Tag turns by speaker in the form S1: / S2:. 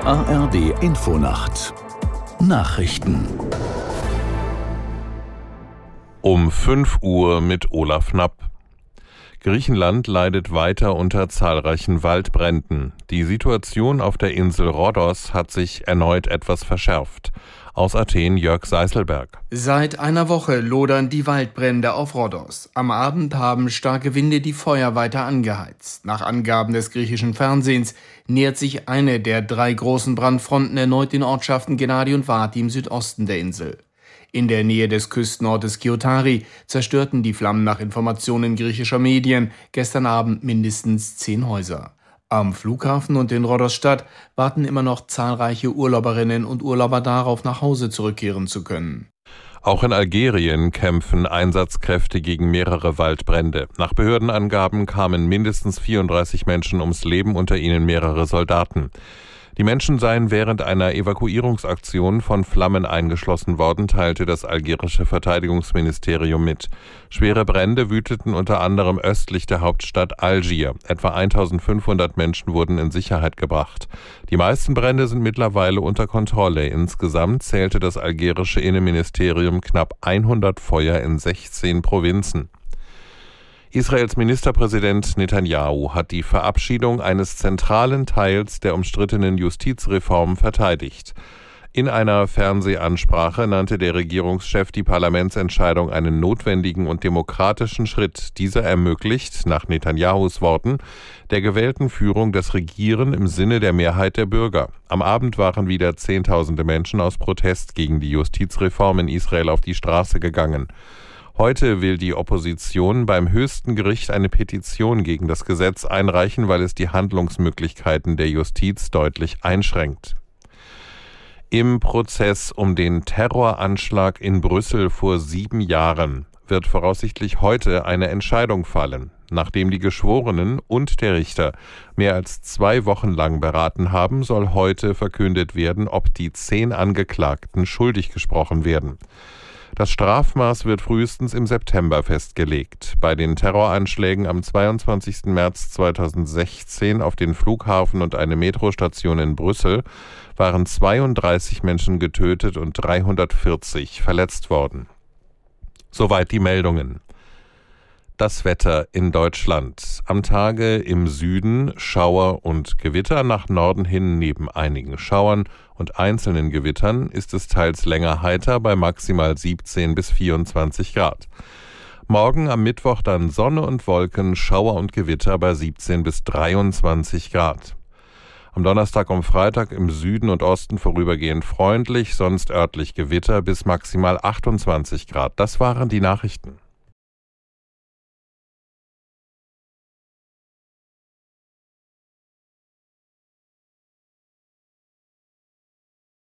S1: ARD Infonacht Nachrichten
S2: um 5 Uhr mit Olaf Knapp. Griechenland leidet weiter unter zahlreichen Waldbränden. Die Situation auf der Insel Rhodos hat sich erneut etwas verschärft. Aus Athen Jörg Seiselberg.
S3: Seit einer Woche lodern die Waldbrände auf Rhodos. Am Abend haben starke Winde die Feuer weiter angeheizt. Nach Angaben des griechischen Fernsehens nähert sich eine der drei großen Brandfronten erneut den Ortschaften Gennadi und Vati im Südosten der Insel. In der Nähe des Küstenortes Kiotari zerstörten die Flammen nach Informationen griechischer Medien gestern Abend mindestens zehn Häuser. Am Flughafen und in Rhodosstadt warten immer noch zahlreiche Urlauberinnen und Urlauber darauf, nach Hause zurückkehren zu können.
S2: Auch in Algerien kämpfen Einsatzkräfte gegen mehrere Waldbrände. Nach Behördenangaben kamen mindestens 34 Menschen ums Leben, unter ihnen mehrere Soldaten. Die Menschen seien während einer Evakuierungsaktion von Flammen eingeschlossen worden, teilte das algerische Verteidigungsministerium mit. Schwere Brände wüteten unter anderem östlich der Hauptstadt Algier. Etwa 1500 Menschen wurden in Sicherheit gebracht. Die meisten Brände sind mittlerweile unter Kontrolle. Insgesamt zählte das algerische Innenministerium knapp 100 Feuer in 16 Provinzen. Israels Ministerpräsident Netanyahu hat die Verabschiedung eines zentralen Teils der umstrittenen Justizreform verteidigt. In einer Fernsehansprache nannte der Regierungschef die Parlamentsentscheidung einen notwendigen und demokratischen Schritt. Dieser ermöglicht, nach Netanyahus Worten, der gewählten Führung das Regieren im Sinne der Mehrheit der Bürger. Am Abend waren wieder Zehntausende Menschen aus Protest gegen die Justizreform in Israel auf die Straße gegangen. Heute will die Opposition beim höchsten Gericht eine Petition gegen das Gesetz einreichen, weil es die Handlungsmöglichkeiten der Justiz deutlich einschränkt. Im Prozess um den Terroranschlag in Brüssel vor sieben Jahren wird voraussichtlich heute eine Entscheidung fallen. Nachdem die Geschworenen und der Richter mehr als zwei Wochen lang beraten haben, soll heute verkündet werden, ob die zehn Angeklagten schuldig gesprochen werden. Das Strafmaß wird frühestens im September festgelegt. Bei den Terroranschlägen am 22. März 2016 auf den Flughafen und eine Metrostation in Brüssel waren 32 Menschen getötet und 340 verletzt worden. Soweit die Meldungen. Das Wetter in Deutschland. Am Tage im Süden Schauer und Gewitter, nach Norden hin neben einigen Schauern und einzelnen Gewittern ist es teils länger heiter bei maximal 17 bis 24 Grad. Morgen am Mittwoch dann Sonne und Wolken, Schauer und Gewitter bei 17 bis 23 Grad. Am Donnerstag und Freitag im Süden und Osten vorübergehend freundlich, sonst örtlich Gewitter bis maximal 28 Grad. Das waren die Nachrichten.